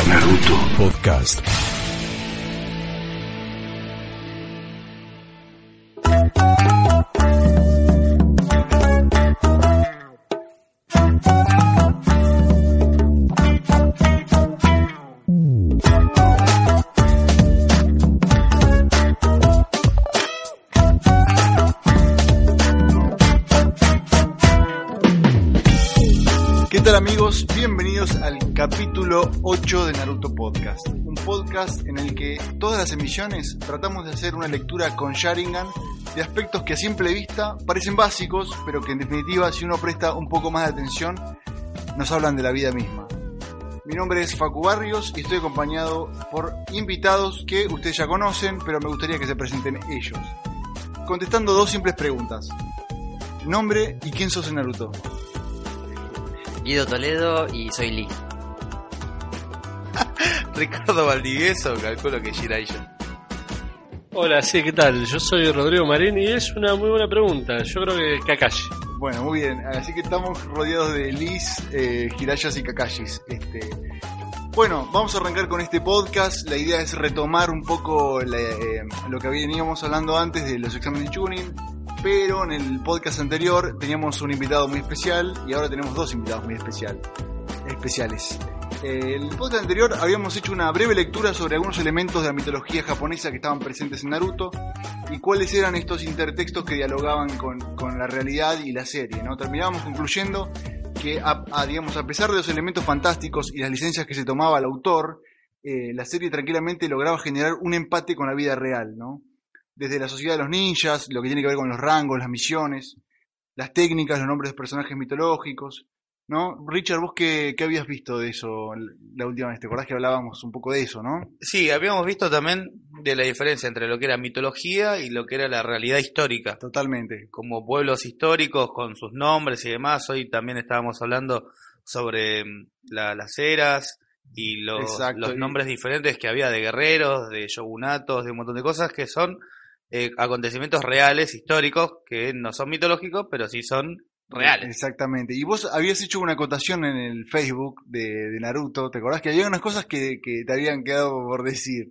Naruto Podcast. 8 de Naruto Podcast. Un podcast en el que todas las emisiones tratamos de hacer una lectura con Sharingan de aspectos que a simple vista parecen básicos, pero que en definitiva si uno presta un poco más de atención nos hablan de la vida misma. Mi nombre es Facu Barrios y estoy acompañado por invitados que ustedes ya conocen, pero me gustaría que se presenten ellos. Contestando dos simples preguntas. Nombre y quién sos en Naruto. Guido Toledo y soy Lee. Ricardo Valdivieso, calculo que Jiraiya. Hola, sí, ¿qué tal? Yo soy Rodrigo Marín y es una muy buena pregunta. Yo creo que Kakashi. Bueno, muy bien. Así que estamos rodeados de Liz, eh, Hirayas y Kakashis. Este, bueno, vamos a arrancar con este podcast. La idea es retomar un poco la- eh, lo que veníamos hablando antes de los exámenes de tuning. Pero en el podcast anterior teníamos un invitado muy especial y ahora tenemos dos invitados muy especial, especiales. El podcast anterior habíamos hecho una breve lectura sobre algunos elementos de la mitología japonesa que estaban presentes en Naruto y cuáles eran estos intertextos que dialogaban con, con la realidad y la serie. ¿no? Terminábamos concluyendo que, a, a, digamos, a pesar de los elementos fantásticos y las licencias que se tomaba el autor, eh, la serie tranquilamente lograba generar un empate con la vida real. ¿no? Desde la sociedad de los ninjas, lo que tiene que ver con los rangos, las misiones, las técnicas, los nombres de personajes mitológicos. ¿No? Richard, vos qué, qué habías visto de eso la última vez? ¿Te acordás que hablábamos un poco de eso, no? Sí, habíamos visto también de la diferencia entre lo que era mitología y lo que era la realidad histórica. Totalmente. Como pueblos históricos con sus nombres y demás. Hoy también estábamos hablando sobre mm, la- las eras y los, Exacto, los y- nombres diferentes que había de guerreros, de shogunatos, de un montón de cosas que son eh, acontecimientos reales, históricos, que no son mitológicos, pero sí son reales. Exactamente. Y vos habías hecho una acotación en el Facebook de, de Naruto. ¿Te acordás que había unas cosas que, que te habían quedado por decir?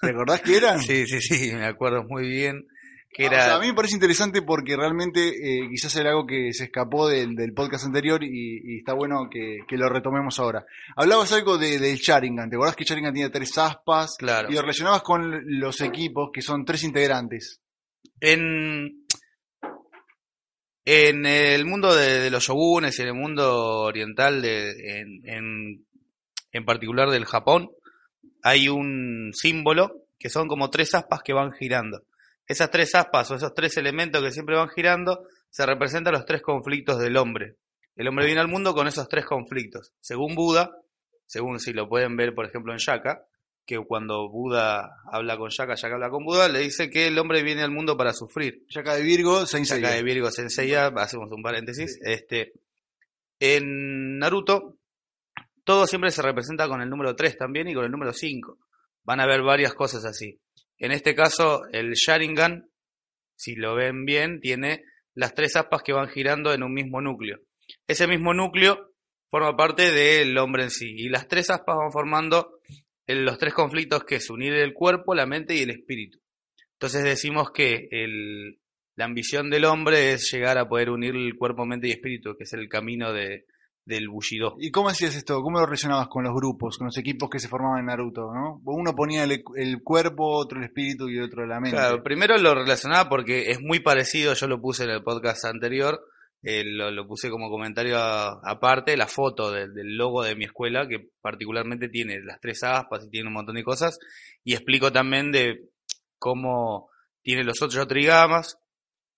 ¿Te acordás que eran? Sí, sí, sí, me acuerdo muy bien. Que Ah, o era... sea, a mí me parece interesante porque realmente eh, quizás era algo que se escapó del, del podcast anterior y, y está bueno que, que lo retomemos ahora. Hablabas algo de, del Sharingan. ¿Te acordás que Sharingan tiene tres aspas? Claro. Y lo relacionabas con los equipos que son tres integrantes. En, en el mundo de, los shogunes y en el mundo oriental, de, en, en, en particular del Japón, hay un símbolo que son como tres aspas que van girando. Esas tres aspas o esos tres elementos que siempre van girando se representan los tres conflictos del hombre. El hombre viene al mundo con esos tres conflictos. Según Buda, según si lo pueden ver por ejemplo en Shaka, que cuando Buda habla con Shaka, Shaka habla con Buda, le dice que el hombre viene al mundo para sufrir. Shaka de Virgo, Saint Shaka de Virgo Senseiya, hacemos un paréntesis. Este, en Naruto, todo siempre se representa con el número 3 también y con el número 5. Van a haber varias cosas así. En este caso, el Sharingan, si lo ven bien, tiene las tres aspas que van girando en un mismo núcleo. Ese mismo núcleo forma parte del hombre en sí. Y las tres aspas van formando los tres conflictos que es unir el cuerpo, la mente y el espíritu. Entonces decimos que el, la ambición del hombre es llegar a poder unir el cuerpo, mente y espíritu, que es el camino de, del Bushido. ¿Y cómo hacías esto? ¿Cómo lo relacionabas con los grupos, con los equipos que se formaban en Naruto? ¿no? Uno ponía el, el cuerpo, otro el espíritu y otro la mente. Claro, primero lo relacionaba porque es muy parecido, yo lo puse en el podcast anterior, eh, lo, lo puse como comentario aparte, la foto del, del logo de mi escuela, que particularmente tiene las tres aspas y tiene un montón de cosas, y explico también de cómo tiene los ocho trigamas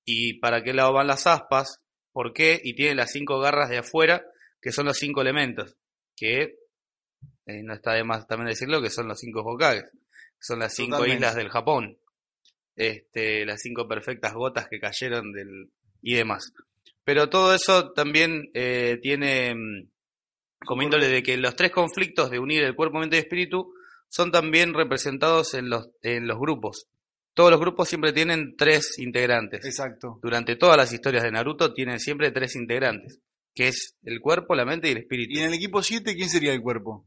y para qué lado van las aspas, por qué, y tiene las cinco garras de afuera, que son los cinco elementos, que eh, no está de más también decirlo, que son los cinco Hokages, son las cinco Totalmente. islas del Japón, este, las cinco perfectas gotas que cayeron del y demás. Pero todo eso también eh, tiene mm, como índole de que los tres conflictos de unir el cuerpo, mente y espíritu son también representados en los, en los grupos. Todos los grupos siempre tienen tres integrantes. Exacto. Durante todas las historias de Naruto tienen siempre tres integrantes, que es el cuerpo, la mente y el espíritu. ¿Y en el equipo 7 quién sería el cuerpo?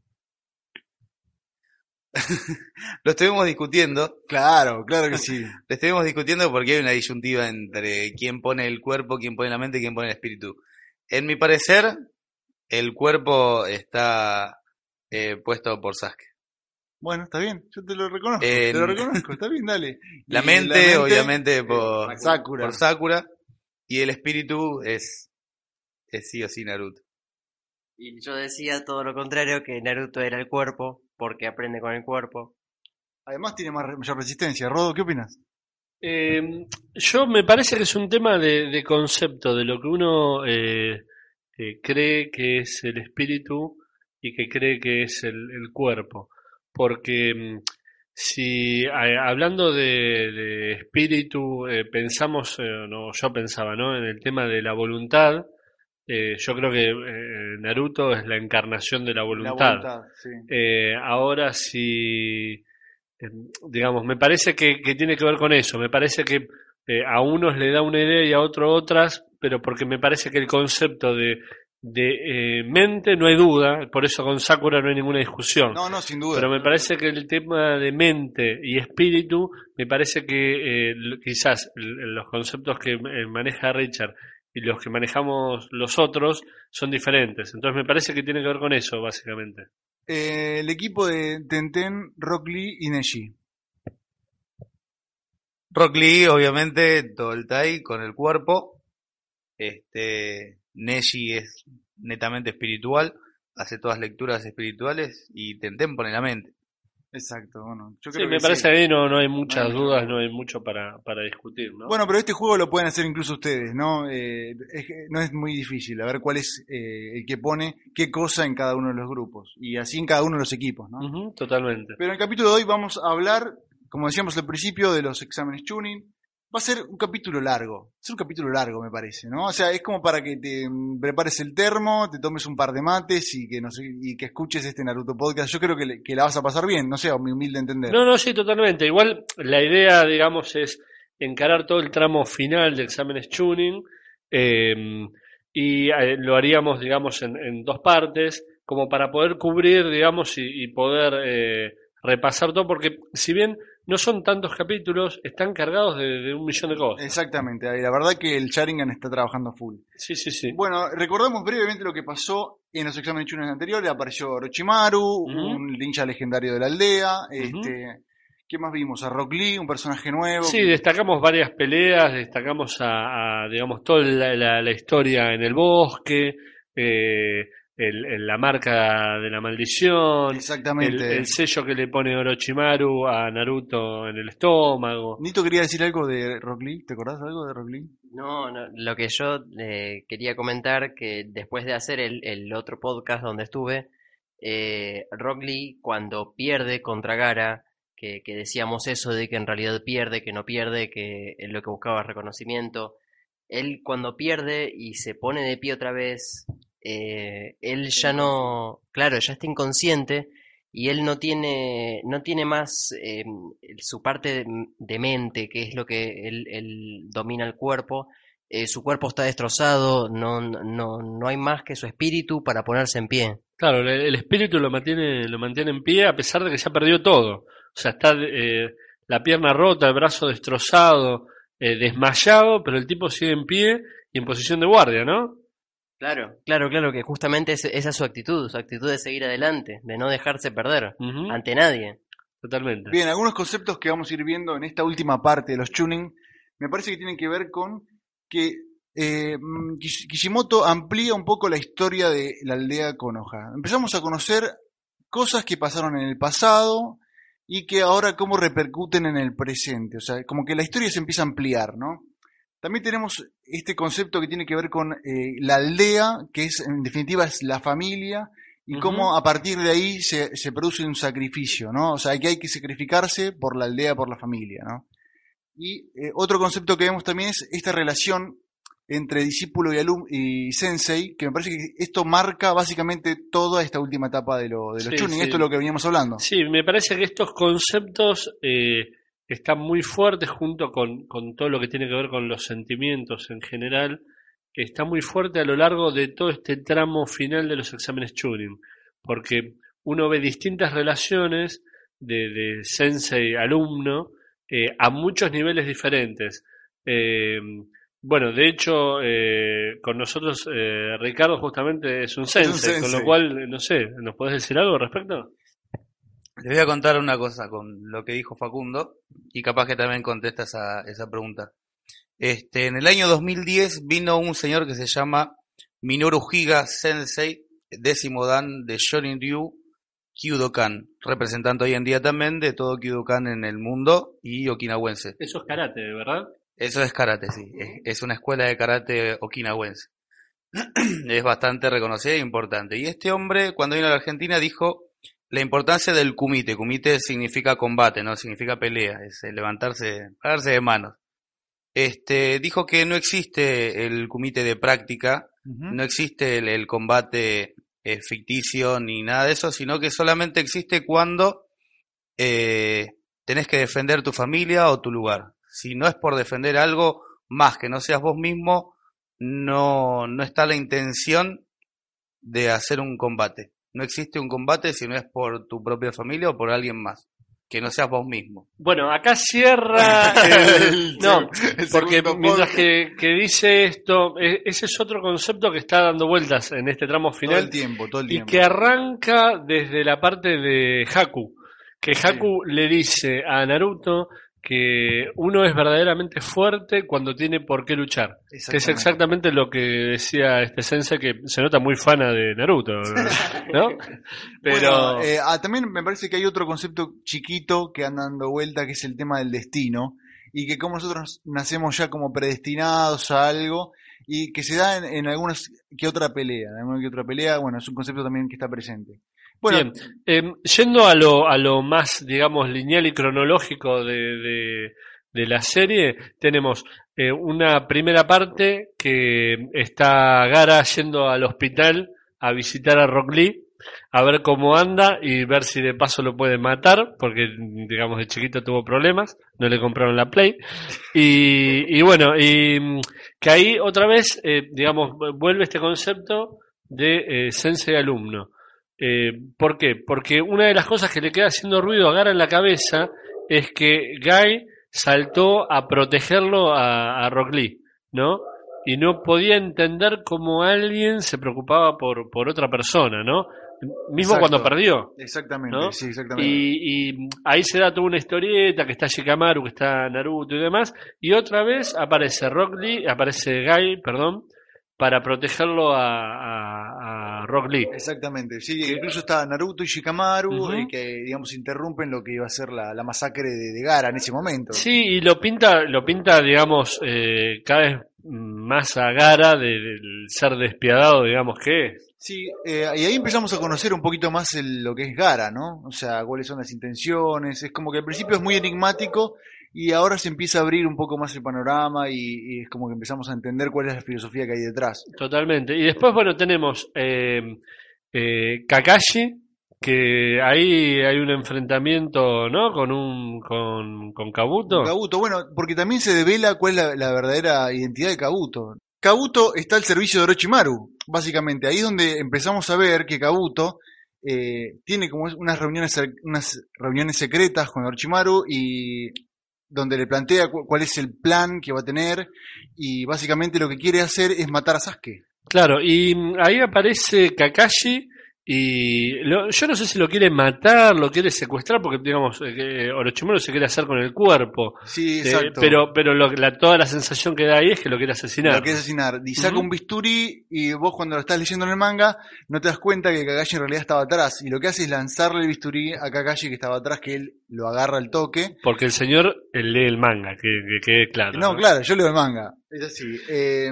lo estuvimos discutiendo. Claro, claro que sí. Lo estuvimos discutiendo porque hay una disyuntiva entre quién pone el cuerpo, quién pone la mente y quién pone el espíritu. En mi parecer, el cuerpo está eh, puesto por Sasuke. Bueno, está bien, yo te lo reconozco. En- Te lo reconozco, está bien, dale. La mente, obviamente, eh, por Sakura. por Sakura. Y el espíritu es, es sí o sí Naruto. Y yo decía todo lo contrario, que Naruto era el cuerpo, porque aprende con el cuerpo. Además tiene más, mayor resistencia. Rodo, ¿qué opinas? Eh, yo me parece que es un tema de, de concepto, de lo que uno eh, eh, cree que es el espíritu y que cree que es el, el cuerpo. Porque mm, si a- hablando de, de espíritu eh, pensamos, eh, no, yo pensaba, ¿no? En el tema de la voluntad, eh, yo creo que eh, Naruto es la encarnación de la La voluntad. voluntad, sí. Eh, ahora si, eh, digamos, me parece que, que tiene que ver con eso, me parece que a unos le da una idea y a otros otras, pero porque me parece que el concepto de, de mente no hay duda, por eso con Sakura no hay ninguna discusión. No, no, sin duda. Pero me parece que el tema de mente y espíritu, me parece que eh, quizás los conceptos que maneja Richard y los que manejamos los otros son diferentes. Entonces me parece que tiene que ver con eso, básicamente. Eh, el equipo de Tenten, Rock Lee y Neji. Rock Lee, obviamente, Toltai con el cuerpo. Este, Neji es netamente espiritual, hace todas lecturas espirituales y Tenten pone la mente. Exacto, bueno. Yo Sí, creo me que parece sí. que ahí no, no hay muchas No dudas, no hay mucho para, para discutir, ¿no? Bueno, pero este juego lo pueden hacer incluso ustedes, ¿no? Eh, es no es muy difícil. A ver cuál es eh, el que pone qué cosa en cada uno de los grupos. Y así en cada uno de los equipos, ¿no? Totalmente. Pero en el capítulo de hoy vamos a hablar, como decíamos al principio, de los exámenes tuning. Va a ser un capítulo largo. Ser un capítulo largo, me parece, ¿no? O sea, es como para que te mm, prepares el termo, te tomes un par de mates y que no sé, y que escuches este Naruto podcast. Yo creo que, que la vas a pasar bien, no sé, mi humilde entender. No, no, sí, totalmente. Igual la idea, digamos, es encarar todo el tramo final de exámenes tuning eh, y eh, lo haríamos, digamos, en, en dos partes, como para poder cubrir, digamos, y, y poder eh, repasar todo, porque si bien no son tantos capítulos, están cargados de, de un millón de cosas. Exactamente, ahí, la verdad que el Sharingan está trabajando full. Sí, sí, sí. Bueno, recordamos brevemente lo que pasó en los exámenes chunes anteriores. Apareció Orochimaru, un ninja legendario de la aldea. Este, ¿Qué más vimos? A Rock Lee, un personaje nuevo. Sí, destacamos varias peleas, destacamos a, a, digamos, toda la, la- la historia en el bosque, eh, el- el- la marca de la maldición, Exactamente. el sello que le pone Orochimaru a Naruto en el estómago. Nito quería decir algo de Rock Lee. ¿Te acordás algo de Rock Lee? No, no, lo que yo eh, quería comentar, que después de hacer el, el otro podcast donde estuve, eh, Rock Lee cuando pierde contra Gara, que, que decíamos eso de que en realidad pierde, que no pierde, que lo que buscaba es reconocimiento, él cuando pierde y se pone de pie otra vez, eh, él ya no, claro, ya está inconsciente y él no tiene, no tiene más eh, su parte de, mente, que es lo que él, él domina el cuerpo. eh, su cuerpo está destrozado, no, no, no hay más que su espíritu para ponerse en pie. Claro, el, el espíritu lo mantiene, lo mantiene en pie a pesar de que ya perdió todo. O sea, está eh, la pierna rota, el brazo destrozado, eh, desmayado, pero el tipo sigue en pie y en posición de guardia, ¿no? Claro, claro, claro, que justamente es- esa es su actitud, su actitud de seguir adelante, de no dejarse perder ante nadie. Totalmente. Bien, algunos conceptos que vamos a ir viendo en esta última parte de los tuning me parece que tienen que ver con que eh, mm, Kish- Kishimoto amplía un poco la historia de la aldea Konoha. Empezamos a conocer cosas que pasaron en el pasado y que ahora cómo repercuten en el presente. O sea, como que la historia se empieza a ampliar, ¿no? También tenemos este concepto que tiene que ver con eh, la aldea, que es en definitiva es la familia, y cómo a partir de ahí se, se produce un sacrificio, ¿no? O sea, que hay que sacrificarse por la aldea, por la familia, ¿no? Y eh, otro concepto que vemos también es esta relación entre discípulo y alumno y sensei, que me parece que esto marca básicamente toda esta última etapa de, lo, de los Sí, sí. Esto es lo que veníamos hablando. Sí, me parece que estos conceptos eh, están muy fuertes junto con, con todo lo que tiene que ver con los sentimientos en general. Está muy fuerte a lo largo de todo este tramo final de los exámenes Turing, porque uno ve distintas relaciones de, de sensei alumno eh, a muchos niveles diferentes. Eh, bueno, de hecho, eh, con nosotros eh, Ricardo justamente es un sensei, con sensei. lo cual, no sé, ¿nos podés decir algo al respecto? Les voy a contar una cosa con lo que dijo Facundo y capaz que también contesta esa, esa pregunta. Este, en el año 2010 vino un señor que se llama Minoru Higa Sensei, décimo dan de Shorin-ryu Kyudokan, representante hoy en día también de todo Kyudokan en el mundo y okinawense. Eso es karate, ¿verdad? Eso es karate, sí. Es, es una escuela de karate okinawense. es bastante reconocida e importante. Y este hombre, cuando vino a la Argentina, dijo la importancia del kumite. Kumite significa combate, no significa pelea, es eh, levantarse, pararse de manos. Este, dijo que no existe el kumite de práctica, no existe el, el combate eh, ficticio ni nada de eso, sino que solamente existe cuando eh, tenés que defender tu familia o tu lugar. Si no es por defender algo más que no seas vos mismo, no, no está la intención de hacer un combate. No existe un combate si no es por tu propia familia o por alguien más, que no seas vos mismo. Bueno, acá cierra el... No, El porque mientras que, que dice esto, e- ese es otro concepto que está dando vueltas en este tramo Todo el final tiempo, todo el y tiempo. que arranca desde la parte de Haku, que Haku le dice a Naruto que uno es verdaderamente fuerte cuando tiene por qué luchar. Que es Exactamente. lo que decía este sensei que se nota muy fana de Naruto, ¿no? Pero Bueno, eh, ah, también me parece que hay otro concepto chiquito que anda dando vuelta, que es el tema del destino, y que como nosotros nacemos ya como predestinados a algo, y que se da en, en algunas que otra pelea, en alguna que otra pelea, bueno, es un concepto también que está presente. Bueno, eh, yendo a lo, a lo más, digamos, lineal y cronológico de, de, de la serie, tenemos eh, una primera parte que está Gara yendo al hospital a visitar a Rock Lee, a ver cómo anda y ver si de paso lo puede matar, porque, digamos, de chiquito tuvo problemas, no le compraron la Play. Y, y bueno, y mm, que ahí otra vez, eh, digamos, vuelve este concepto de eh, sensei alumno. Eh, ¿Por qué? Porque una de las cosas que le queda haciendo ruido a Gara en la cabeza es que Guy saltó a protegerlo a, a Rock Lee, ¿no? Y no podía entender cómo alguien se preocupaba por, por otra persona, ¿no? Mismo Exacto. cuando perdió. exactamente, ¿no? sí, exactamente. Y, y ahí se da toda una historieta que está Shikamaru, que está Naruto y demás. Y otra vez aparece Rock Lee, aparece Guy, perdón, para protegerlo a, a, a Rock Lee. Exactamente, sí, incluso está Naruto y Shikamaru, Ujú. eh, que digamos interrumpen lo que iba a ser la, la masacre de, de Gara en ese momento. Sí, y lo pinta, lo pinta, digamos, eh, cada vez más a Gara de- del ser despiadado, digamos que es. Sí, eh, y ahí empezamos a conocer un poquito más el- lo que es Gara, ¿no? O sea, cuáles son las intenciones. Es como que al principio es muy enigmático y ahora se empieza a abrir un poco más el panorama y, y es como que empezamos a entender cuál es la filosofía que hay detrás. Totalmente. Y después, bueno, tenemos eh, eh, Kakashi, que ahí hay un enfrentamiento, ¿no? Con un, con, con Kabuto. Kabuto, bueno, porque también se devela cuál es la, la verdadera identidad de Kabuto. Kabuto está al servicio de Orochimaru, básicamente. Ahí es donde empezamos a ver que Kabuto eh, tiene como unas reuniones, unas reuniones secretas con Orochimaru y donde le plantea cu- cuál es el plan que va a tener y básicamente lo que quiere hacer es matar a Sasuke. Claro, y mm, ahí aparece Kakashi y lo- yo no sé si lo quiere matar, lo quiere secuestrar, porque digamos, eh, que Orochimaru se quiere hacer con el cuerpo. Sí, Eh, exacto. pero pero lo- la, toda la sensación que da ahí es que lo quiere asesinar. Lo quiere asesinar. Y saca un bisturí y vos cuando lo estás leyendo en el manga no te das cuenta que Kakashi en realidad estaba atrás. Y lo que hace es lanzarle el bisturí a Kakashi que estaba atrás, que él lo agarra al toque. Porque el señor eh, lee el manga, que, que quede claro. No, claro, yo leo el manga. Es así. Eh,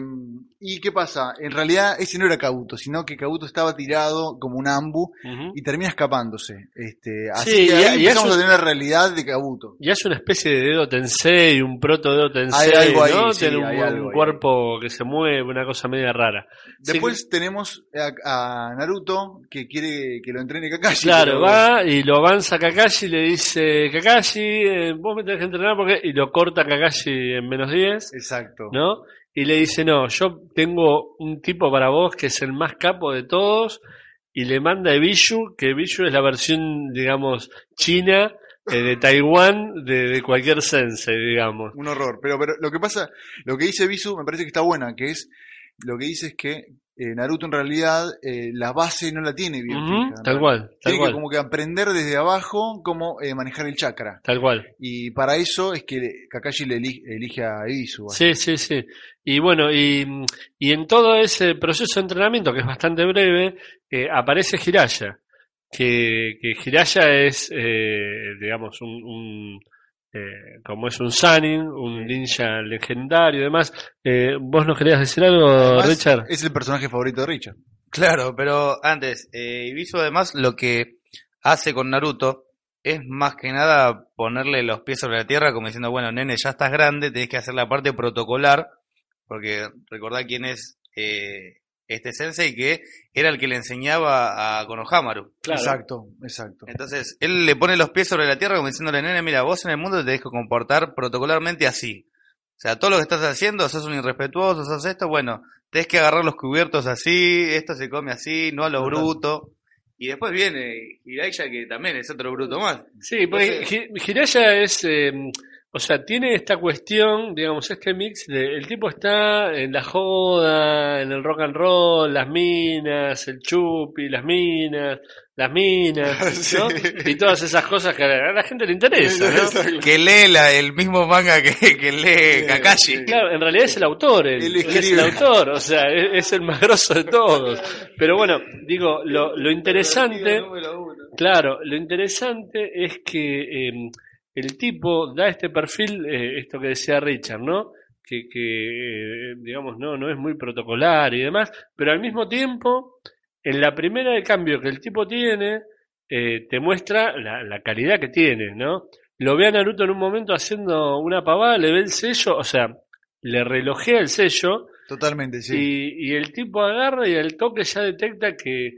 ¿Y qué pasa? En realidad ese no era Kabuto, sino que Kabuto estaba tirado como un ambu y termina escapándose. Este, así Sí, que ahí y empezamos eso- a tener la realidad de Kabuto. Y hace una especie de dedo tensei, un proto dedo tensei, Hay algo ahí, ¿no? sí, Tiene un, hay un algo ahí. cuerpo que se mueve, una cosa media rara. Sí, Después tenemos a, a Naruto que quiere que lo entrene Kakashi. Claro, pero- va y lo avanza Kakashi y le dice, Kakashi, eh, vos me tenés que entrenar porque... Y lo corta Kakashi en menos 10, Exacto. ¿no? Y le dice, no, yo tengo un tipo para vos que es el más capo de todos y le manda a Ebishu, que Ebishu es la versión, digamos, china eh, de Taiwán de, de cualquier sensei, digamos. Un horror. Pero, pero lo que pasa, lo que dice Bisu me parece que está buena, que es, lo que dice es que eh, Naruto en realidad eh, la base no la tiene bien fija, ¿no? tal cual, tal Tiene que como que aprender desde abajo cómo eh, manejar el chakra. tal cual. Y para eso es que Kakashi le eli- elige a Ibisu. Sí, sí, sí. Y bueno, y, y en todo ese proceso de entrenamiento, que es bastante breve, aparece Hiraya. Que, que Hiraya es, digamos, un, un, eh, como es un Sanin, un ninja legendario y demás. Eh, ¿Vos nos querías decir algo, Además, Richard? Es el personaje favorito de Richard. Claro, pero antes, eh, Ibisu además lo que hace con Naruto es más que nada ponerle los pies sobre la tierra como diciendo, bueno, nene, ya estás grande, tenés que hacer la parte protocolar, porque recordá quién es eh, este sensei que era el que le enseñaba a Konohamaru. Exacto, exacto. Entonces, él le pone los pies sobre la tierra como diciéndole, nene, mira, vos en el mundo te tenés que comportar protocolarmente así. O sea, todo lo que estás haciendo, sos un irrespetuoso, sos esto, bueno, tenés que agarrar los cubiertos así, esto se come así, no a lo Total. bruto. Y después viene Hiraiya, que también es otro bruto más. Sí, porque Hi- Hiraya es, eh, o sea, tiene esta cuestión, digamos, este mix de, el tipo está en la joda, en el rock and roll, las minas, el chupi, las minas, las minas, ¿no? Sí. Y todas esas cosas que a la gente le interesa, ¿no? Que lee la- el mismo manga que, que lee Kakashi. Claro, en realidad es el autor, él, Él es el autor, o sea, es, es el más grosso de todos. Pero bueno, digo, lo, lo interesante, claro, lo interesante es que eh, el tipo da este perfil, eh, esto que decía Richard, ¿no? Que, que eh, digamos, no, no es muy protocolar y demás, pero al mismo tiempo, en la primera de cambio que el tipo tiene, eh, te muestra la, la calidad que tiene, ¿no? Lo ve a Naruto en un momento haciendo una pavada, le ve el sello, o sea, le relojea el sello Totalmente, sí. y, y el tipo agarra y al toque ya detecta que,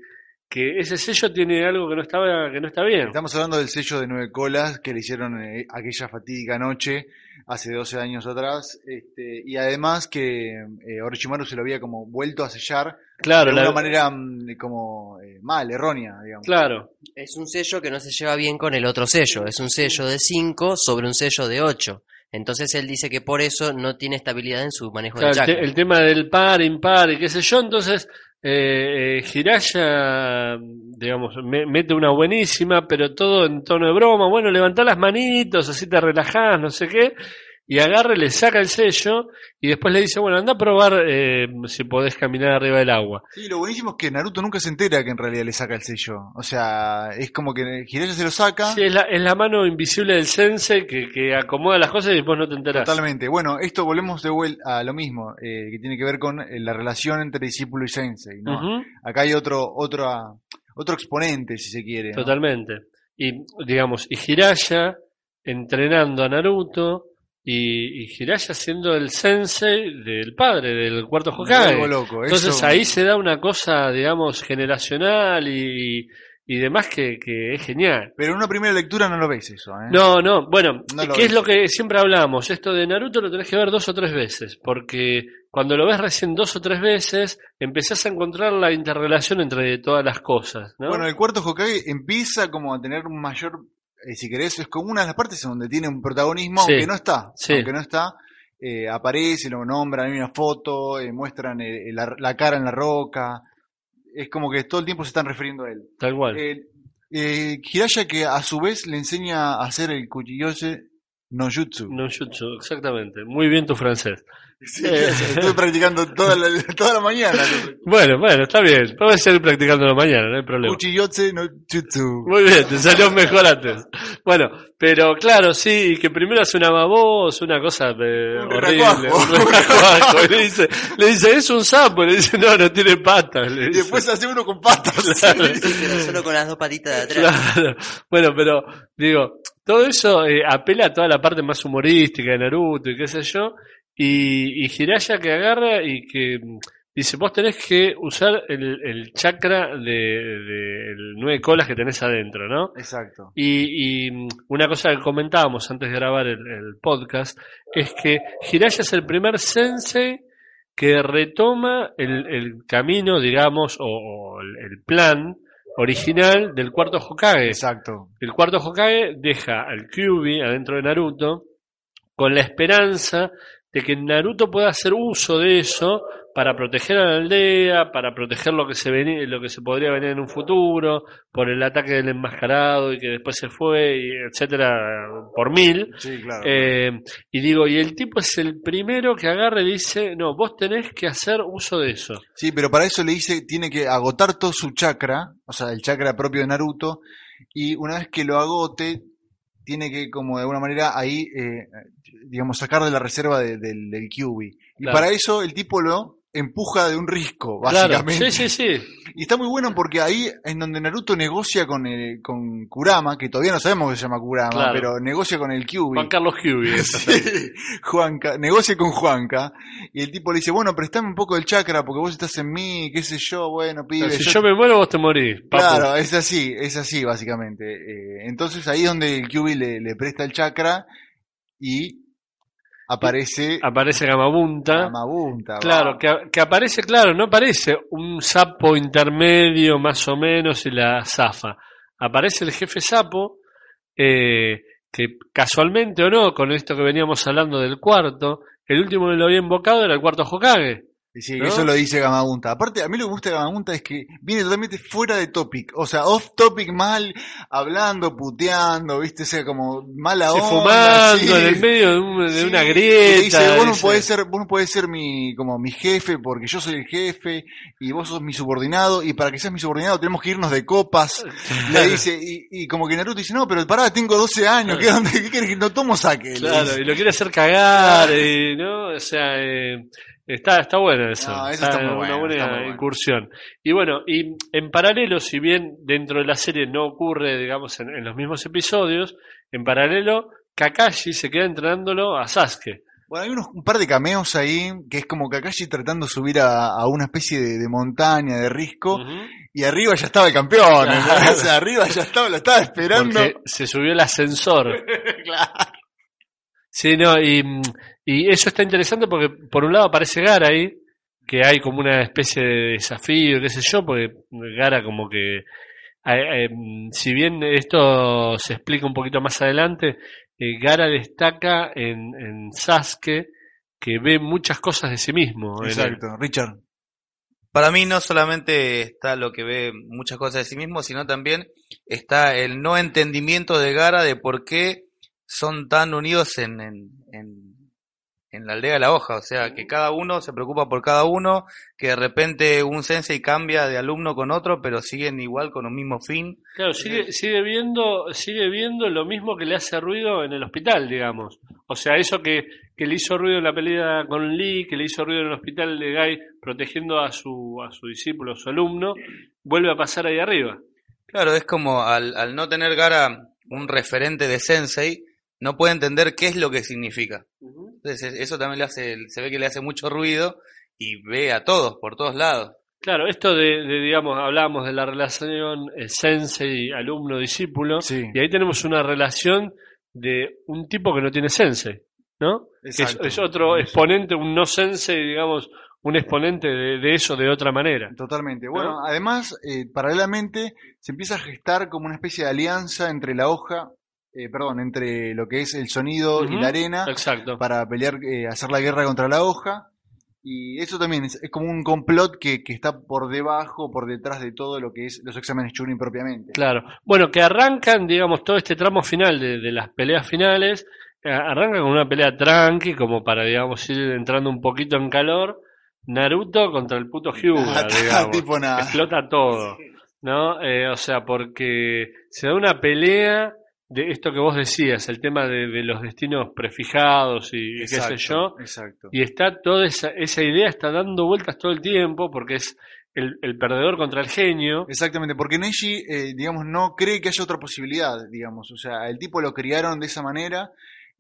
que ese sello tiene algo que no estaba que no está bien. Estamos hablando del sello de nueve colas que le hicieron eh, aquella fatídica noche hace 12 años atrás. Este, y además que eh, Orochimaru se lo había como vuelto a sellar Claro, de la- una manera mm, como eh, mal, errónea, digamos. claro, Es un sello que no se lleva bien con el otro sello. Es un sello de 5 sobre un sello de 8. Entonces él dice que por eso no tiene estabilidad en su manejo claro, del el, te- chakra. el tema del par, impar y qué sé yo, entonces eh, eh, Hiraya, digamos, me- mete una buenísima, pero todo en tono de broma, bueno, levantá las manitos, así te relajás, no sé qué, y agarra y le saca el sello y después le dice, bueno, anda a probar eh, si podés caminar arriba del agua. Sí, lo buenísimo es que Naruto nunca se entera que en realidad le saca el sello. O sea, es como que Jiraiya se lo saca. Sí, es la, es la mano invisible del sensei que, que acomoda las cosas y después no te enterás. Totalmente. Bueno, esto volvemos de vuelta a lo mismo, eh, que tiene que ver con eh, la relación entre discípulo y sensei, ¿no? Acá hay otro, otro, otro exponente, si se quiere. ¿no? Totalmente. Y digamos, y Hiraya entrenando a Naruto y, y Hiraya siendo el sensei del padre, del cuarto Hokage. loco. Entonces eso- ahí se da una cosa, digamos, generacional y, y demás que, que es genial. Pero en una primera lectura no lo ves eso, ¿eh? No, no, bueno, No ¿qué es lo que siempre hablamos? Esto de Naruto lo tenés que ver dos o tres veces, porque cuando lo ves recién dos o tres veces, empezás a encontrar la interrelación entre todas las cosas, ¿no? Bueno, el cuarto Hokage empieza como a tener un mayor, eh, si querés, es como una de las partes en donde tiene un protagonismo, Sí. aunque no está, Sí. aunque no está, eh, aparece, lo nombran, hay una foto, eh, muestran eh, la, la cara en la roca, es como que todo el tiempo se están refiriendo a él. Tal cual. Hiraya que a su vez le enseña a hacer el Kuchiyose no Jutsu. No jutsu, exactamente. Muy bien tu francés. Sí, Eh. estuve practicando toda la, toda la mañana. Bueno, bueno, está bien. Puedes seguir practicándolo mañana, no hay problema. Kuchiyose no Jutsu. Muy bien, te salió mejor antes. Bueno, pero claro, sí, que primero hace una babosa, una cosa eh, Un horrible. un. Y le dice, le dice, es un sapo, le dice, no, no tiene patas. Le Y dice. después hace uno con patas. Claro. Pero solo con las dos patitas de atrás. Claro. Bueno, pero digo, todo eso eh, apela a toda la parte más humorística de Naruto y qué sé yo. Y, y Hiraya que agarra y que mm, dice, vos tenés que usar el, el chakra de, de el nueve colas que tenés adentro, ¿no? Exacto. Y, y, mm, una cosa que comentábamos antes de grabar el, el podcast es que Hiraya es el primer sensei que retoma el, el camino, digamos, o, el plan original del cuarto Hokage. Exacto. El cuarto Hokage deja al Kyuubi adentro de Naruto con la esperanza de que Naruto pueda hacer uso de eso para proteger a la aldea, para proteger lo que se veni- lo que se podría venir en un futuro, por el ataque del enmascarado y que después se fue, y etcétera, por mil. Sí, claro. Eh, y digo, y el tipo es el primero que agarra y dice, no, vos tenés que hacer uso de eso. Sí, pero para eso le dice, tiene que agotar todo su chakra, o sea, el chakra propio de Naruto, y una vez que lo agote, tiene que, como de alguna manera, ahí, eh, digamos, sacar de la reserva de- del, del Kyuubi. Y Claro. para eso el tipo lo empuja de un risco, Claro, básicamente. sí, sí, sí. Y está muy bueno porque ahí es donde Naruto negocia con, el, con Kurama, que todavía no sabemos que se llama Kurama, Claro. pero negocia con el Kyuubi. Juan Carlos Kyuubi. Sí, Juanca, negocia con Juanca y el tipo le dice, bueno, prestame un poco del chakra porque vos estás en mí, qué sé yo, bueno, pibe. si yo- yo me muero, vos te morís. papu. Claro, es así, es así básicamente. Eh, entonces ahí es donde el QB le, le presta el chakra y aparece Aparece Gamabunta. Gamabunta. Claro, que, que aparece, claro, no aparece un sapo intermedio más o menos y la zafa. Aparece el jefe sapo, eh, que casualmente o no, con esto que veníamos hablando del cuarto, el último que lo había invocado era el cuarto Hokage. Y sí, ¿no? eso lo dice Gamabunta. Aparte, a mí lo que me gusta de Gamabunta es que viene totalmente fuera de topic. O sea, off topic mal, hablando, puteando, viste, o sea, como mala Se onda. fumando sí. en el medio de, un- de Sí, una y grieta. le dice, vos no podés ser, vos no podés ser mi, como mi jefe porque yo soy el jefe y vos sos mi subordinado y para que seas mi subordinado tenemos que irnos de copas. Le dice, y, y como que Naruto dice, no, pero pará, tengo 12 años, ¿qué, onda? ¿Qué querés que no tomo saque? Claro, y lo quiere hacer cagar, y, ¿no? O sea, eh, está, está bueno eso. No, eso está muy una buena está muy bueno. incursión. Y bueno, y en paralelo, si bien dentro de la serie no ocurre, digamos, en, en los mismos episodios, en paralelo, Kakashi se queda entrenándolo a Sasuke. Bueno, hay unos, un par de cameos ahí que es como Kakashi tratando de subir a, a una especie de, de montaña, de risco, y arriba ya estaba el campeón. Claro. ¿entendés? O sea, arriba ya estaba, lo estaba esperando. Porque se subió el ascensor. Claro. Sí, no, y, mm, y eso está interesante porque por un lado aparece Gara ahí, que hay como una especie de desafío, qué sé yo, porque Gara como que, eh, eh, si bien esto se explica un poquito más adelante, eh, Gara destaca en, en Sasuke que ve muchas cosas de sí mismo. Exacto, Richard. Para mí no solamente está lo que ve muchas cosas de sí mismo, sino también está el no entendimiento de Gara de por qué son tan unidos en, en, en, en la aldea de la hoja. O sea, que cada uno se preocupa por cada uno, que de repente un sensei cambia de alumno con otro, pero siguen igual con un mismo fin. Claro, sigue, sigue viendo, sigue viendo lo mismo que le hace ruido en el hospital, digamos. O sea, eso que, que le hizo ruido en la pelea con Lee, que le hizo ruido en el hospital de Guy protegiendo a su, a su discípulo, a su alumno, vuelve a pasar ahí arriba. Claro, es como al, al no tener Gara un referente de sensei, no puede entender qué es lo que significa. Entonces e- eso también le hace, se ve que le hace mucho ruido y ve a todos, por todos lados. Claro, esto de, de, digamos, hablábamos de la relación eh, sensei, alumno, discípulo, Sí. y ahí tenemos una relación de un tipo que no tiene sensei, ¿no? Que Es, Exacto. es otro exponente, un no sensei, digamos, un exponente de, de eso de otra manera. Totalmente. Bueno, además, eh, paralelamente, se empieza a gestar como una especie de alianza entre la hoja, eh, perdón, entre lo que es el sonido y la arena Exacto. para pelear, eh, hacer la guerra contra la hoja. Y eso también es, es como un complot que, que está por debajo, por detrás de todo lo que es los exámenes Churin propiamente. Claro. Bueno, que arrancan, digamos, todo este tramo final de, de las peleas finales, eh, arrancan con una pelea tranqui, como para, digamos, ir entrando un poquito en calor. Naruto contra el puto Hyuga, digamos. tipo nada. Explota todo, ¿no? Eh, o sea, porque se da una pelea de esto que vos decías, el tema de, de los destinos prefijados y qué sé yo. Exacto. Y está toda esa, esa idea está dando vueltas todo el tiempo porque es el, el perdedor contra el genio. Exactamente, porque Neji, eh, digamos, no cree que haya otra posibilidad, digamos. O sea, el tipo lo criaron de esa manera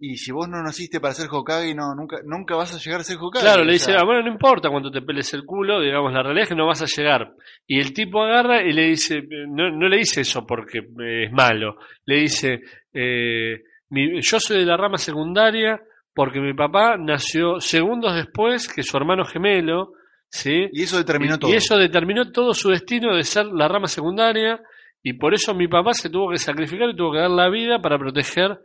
y si vos no naciste para ser Hokage, no, nunca, nunca vas a llegar a ser Hokage. Claro, le dice, ah, bueno, no importa cuánto te peles el culo, digamos, la realidad es que no vas a llegar. Y el tipo agarra y le dice, no, no le dice eso porque eh, es malo, le dice, eh, mi- yo soy de la rama secundaria porque mi papá nació segundos después que su hermano gemelo, ¿sí? Y eso determinó y, todo. y eso determinó todo su destino de ser la rama secundaria y por eso mi papá se tuvo que sacrificar y tuvo que dar la vida para proteger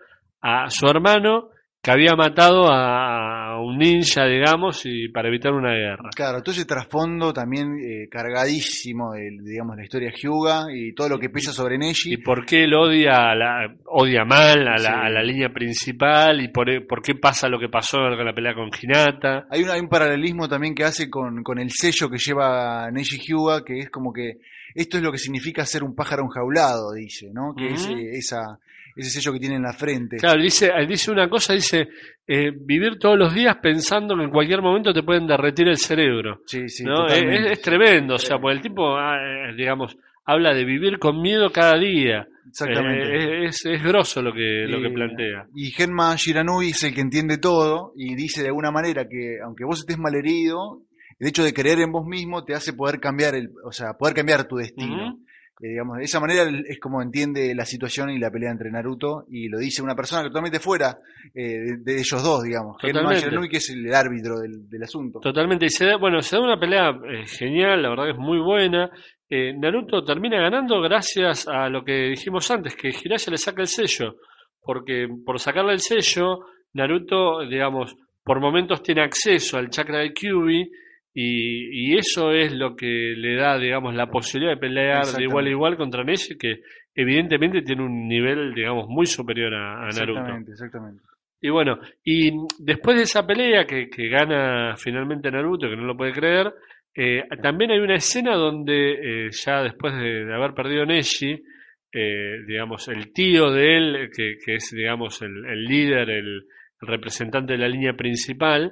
a su hermano que había matado a un ninja, digamos, y para evitar una guerra. Claro, todo ese trasfondo también eh, cargadísimo de, digamos, la historia de Hyuga y todo lo que pesa sobre y Neji. por qué él odia a la, odia mal a la, Sí. a la línea principal y por, por qué pasa lo que pasó con la pelea con Hinata. Hay un, hay un paralelismo también que hace con, con el sello que lleva Neji Hyuga, que es como que esto es lo que significa ser un pájaro enjaulado, dice, ¿no? Que es eh, esa, ese sello que tiene en la frente. Claro, dice, dice una cosa, dice, eh, vivir todos los días pensando que en cualquier momento te pueden derretir el cerebro. Sí, sí, ¿no? Es, tremendo, o sea, porque el tipo, ah, eh, digamos, habla de vivir con miedo cada día. Exactamente. Eh, es, es grosso lo que, lo que plantea. Y Genma Shiranui es el que entiende todo y dice de alguna manera que aunque vos estés malherido, el hecho de creer en vos mismo te hace poder cambiar el, o sea, poder cambiar tu destino. Eh, digamos, de esa manera es como entiende la situación y la pelea entre Naruto y lo dice una persona que totalmente fuera eh, de, de ellos dos, digamos. Totalmente. Shiranui que es el árbitro del, del asunto. Totalmente. Y se da, bueno, se da una pelea eh, genial, la verdad que es muy buena. Eh, Naruto termina ganando gracias a lo que dijimos antes, que Jiraiya le saca el sello. Porque por sacarle el sello, Naruto, digamos, por momentos tiene acceso al chakra de Kyuubi y, y eso es lo que le da, digamos, la posibilidad de pelear de igual a igual contra Neji, que evidentemente tiene un nivel, digamos, muy superior a, a Naruto. Exactamente, exactamente. Y bueno, y después de esa pelea que, que gana finalmente Naruto, que no lo puede creer, eh, también hay una escena donde eh, ya después de, de haber perdido Neji, eh, digamos, el tío de él, que, que es, digamos, el, el líder, el, el representante de la línea principal,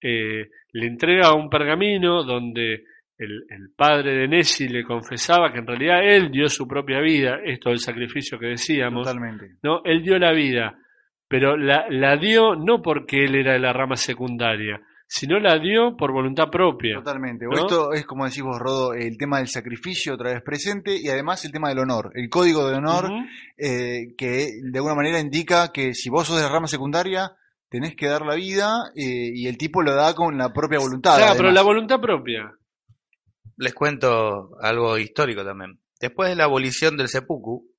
eh, le entrega un pergamino donde el, el padre de Neji le confesaba que en realidad él dio su propia vida, esto del sacrificio que decíamos, Totalmente. ¿no? Él dio la vida, pero la, la dio no porque él era de la rama secundaria, sino la dio por voluntad propia. Totalmente. ¿no? Esto es, como decís vos, Rodo, el tema del sacrificio otra vez presente y además el tema del honor. El código de honor eh, que de alguna manera indica que si vos sos de la rama secundaria, tenés que dar la vida eh, y el tipo lo da con la propia voluntad. Claro, pero la voluntad propia. Les cuento algo histórico también. Después de la abolición del seppuku,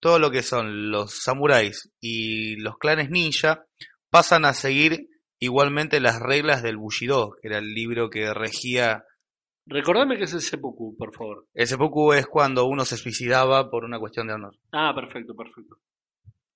todo lo que son los samuráis y los clanes ninja pasan a seguir igualmente las reglas del Bushido, que era el libro que regía. Recordame que es el seppuku, por favor. El seppuku es cuando uno se suicidaba por una cuestión de honor. Ah, perfecto, perfecto.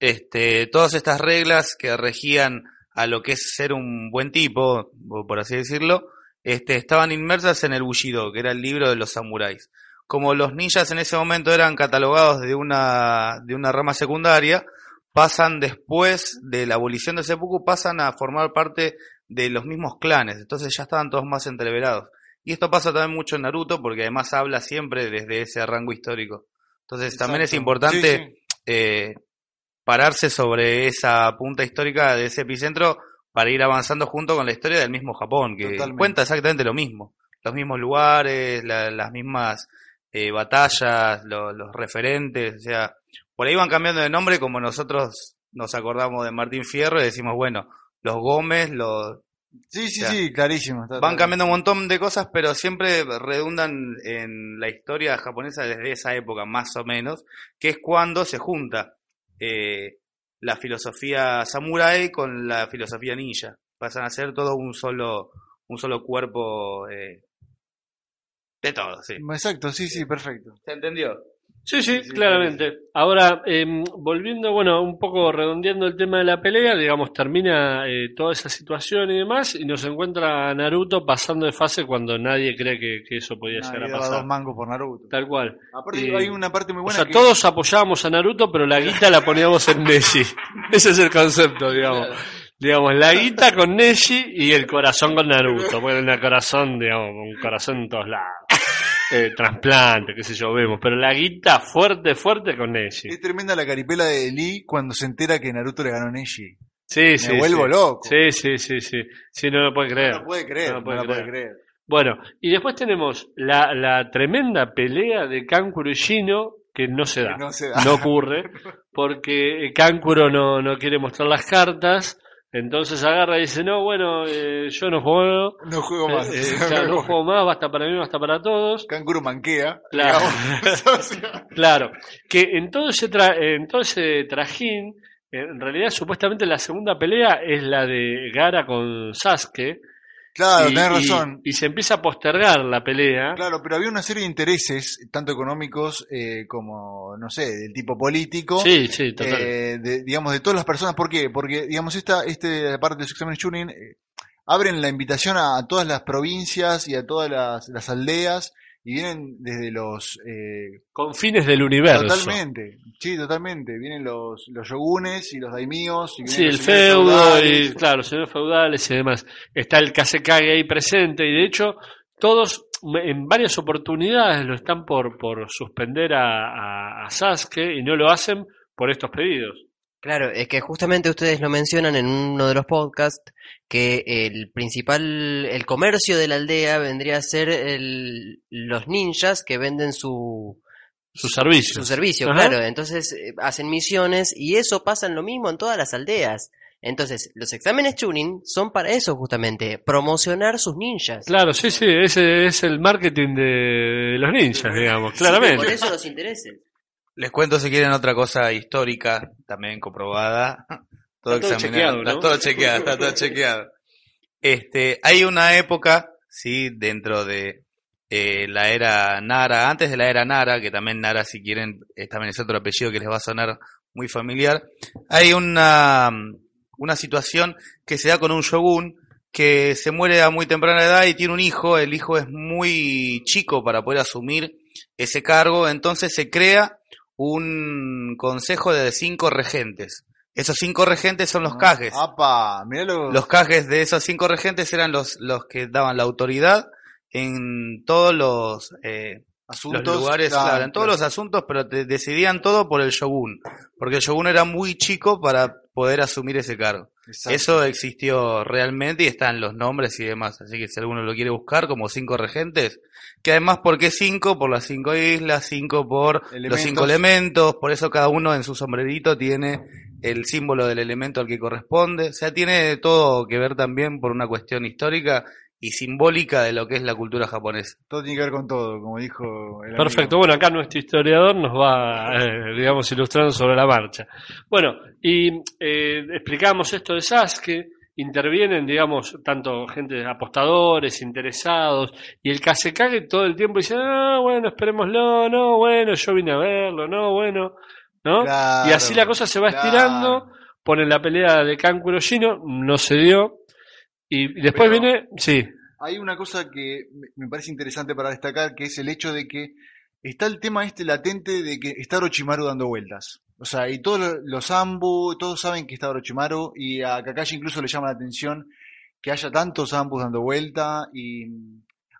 Este, todas estas reglas que regían a lo que es ser un buen tipo, por así decirlo, este, estaban inmersas en el Bushido, que era el libro de los samuráis. Como los ninjas en ese momento eran catalogados de una, de una rama secundaria, pasan después de la abolición del seppuku, pasan a formar parte de los mismos clanes, entonces ya estaban todos más entreverados. Y esto pasa también mucho en Naruto, porque además habla siempre desde ese rango histórico. Entonces también es importante Sí, sí. eh, pararse sobre esa punta histórica de ese epicentro para ir avanzando junto con la historia del mismo Japón, que Totalmente. cuenta exactamente lo mismo. Los mismos lugares, la- las mismas eh, batallas, lo- los referentes, o sea, por ahí van cambiando de nombre como nosotros nos acordamos de Martín Fierro y decimos, bueno, los Gómez, los, Sí, sí, o sea, sí, clarísimo. está- Van cambiando un montón de cosas, pero siempre redundan en la historia japonesa desde esa época, más o menos, que es cuando se junta eh, la filosofía samurái con la filosofía ninja. Pasan a ser todo un solo, un solo cuerpo eh, de todo, sí. Exacto, sí, sí, perfecto. ¿Se entendió? Sí, sí, claramente. Ahora, em, volviendo, bueno, un poco redondeando el tema de la pelea, digamos, termina eh, toda esa situación y demás, y nos encuentra a Naruto pasando de fase cuando nadie cree que, que eso podía Nadie llegar a pasar. dos mangos por Naruto. Tal cual. Aparte Eh, hay una parte muy O buena sea, que todos apoyábamos a Naruto, pero la guita la poníamos en Neji. Ese es el concepto, digamos. Digamos, la guita con Neji y el corazón con Naruto. Bueno, el corazón, digamos, un corazón en todos lados. Eh, trasplante, qué sé yo, vemos. Pero la guita fuerte, fuerte con Neji. es tremenda la caripela de Lee cuando se entera que Naruto le ganó a Neji. Sí, sí. Me vuelvo sí. loco. Sí, sí, sí, sí. Sí, no lo puede creer. No lo puede creer, No lo no puede lo puede creer. creer. Bueno, y después tenemos la, la tremenda pelea de Kankuro y Shino, que no se da. No se da. no ocurre, porque Kankuro no, no quiere mostrar las cartas, Entonces agarra y dice, no, bueno, eh, yo no juego, No juego más. eh, eh, claro, no juego más, basta para mí, basta para todos. Canguro manquea. Claro. Claro, que en todo ese, tra- en todo ese trajín, en realidad supuestamente la segunda pelea es la de Gara con Sasuke. Claro, y, tenés razón. Y, se empieza a postergar la pelea. Claro, pero había una serie de intereses, tanto económicos eh, como, no sé, del tipo político. Sí, sí, total. eh, de, digamos, de todas las personas. ¿Por qué? Porque, digamos, esta este parte de su examen Tuning eh, abren la invitación a, a todas las provincias y a todas las, las aldeas y vienen desde los... eh, Con fines del universo. totalmente, sí, totalmente. Vienen los, los yogunes y los daimíos. Y Sí, el los feudo feudales. y, claro, señores feudales y demás. Está el Kasekage ahí presente y de hecho todos en varias oportunidades lo están por, por suspender a, a, a Sasuke y no lo hacen por estos pedidos. Claro, es que justamente ustedes lo mencionan en uno de los podcasts que el principal, el comercio de la aldea vendría a ser el- los ninjas que venden su, Sus servicios. su servicio, Ajá. claro. Entonces eh, hacen misiones y eso pasa en lo mismo en todas las aldeas. Entonces, los exámenes tuning son para eso justamente, promocionar sus ninjas. Claro, sí, sí, ese es el marketing de los ninjas, digamos, claramente. Por eso los intereses. Les cuento si quieren otra cosa histórica, también comprobada. Todo Está todo examinado. chequeado, ¿no? Está todo chequeado, está todo chequeado. Este, hay una época, sí, dentro de eh, la era Nara, antes de la era Nara, que también Nara, si quieren, eh, también es otro apellido que les va a sonar muy familiar. Hay una, una situación que se da con un shogun que se muere a muy temprana edad y tiene un hijo, el hijo es muy chico para poder asumir ese cargo, entonces se crea un consejo de cinco regentes. Esos cinco regentes son los cajes. Los cajes de esos cinco regentes eran los, los que daban la autoridad en todos los, eh, asuntos. los lugares, claro, claro, en todos claro. los asuntos, pero te decidían todo por el shogun, porque el shogun era muy chico para poder asumir ese cargo. Exacto. Eso existió realmente y están los nombres y demás, así que si alguno lo quiere buscar como cinco regentes, que además, ¿por qué cinco? Por las cinco islas, cinco por los cinco elementos, por eso cada uno en su sombrerito tiene el símbolo del elemento al que corresponde, o sea, tiene todo que ver también por una cuestión histórica y simbólica de lo que es la cultura japonesa. Todo tiene que ver con todo, como dijo el Perfecto, amigo. bueno, acá nuestro historiador nos va, eh, digamos, ilustrando sobre la marcha. Bueno, y eh, explicamos esto de Sasuke, intervienen, digamos, tanto gente, apostadores, interesados, y el Kasekage todo el tiempo dice, ah, bueno, esperémoslo, no, bueno, yo vine a verlo, no, bueno, ¿no? Claro, y así la cosa se va claro. estirando, ponen la pelea de Kankuro Shino, no se dio, y después Pero- viene, sí, Hay una cosa que me- parece interesante para destacar, que es el hecho de que está el tema este latente de que está Orochimaru dando vueltas. O sea, y todos los- Ambu, todos saben que está Orochimaru, y a Kakashi incluso le llama la atención que haya tantos Ambus dando vuelta, y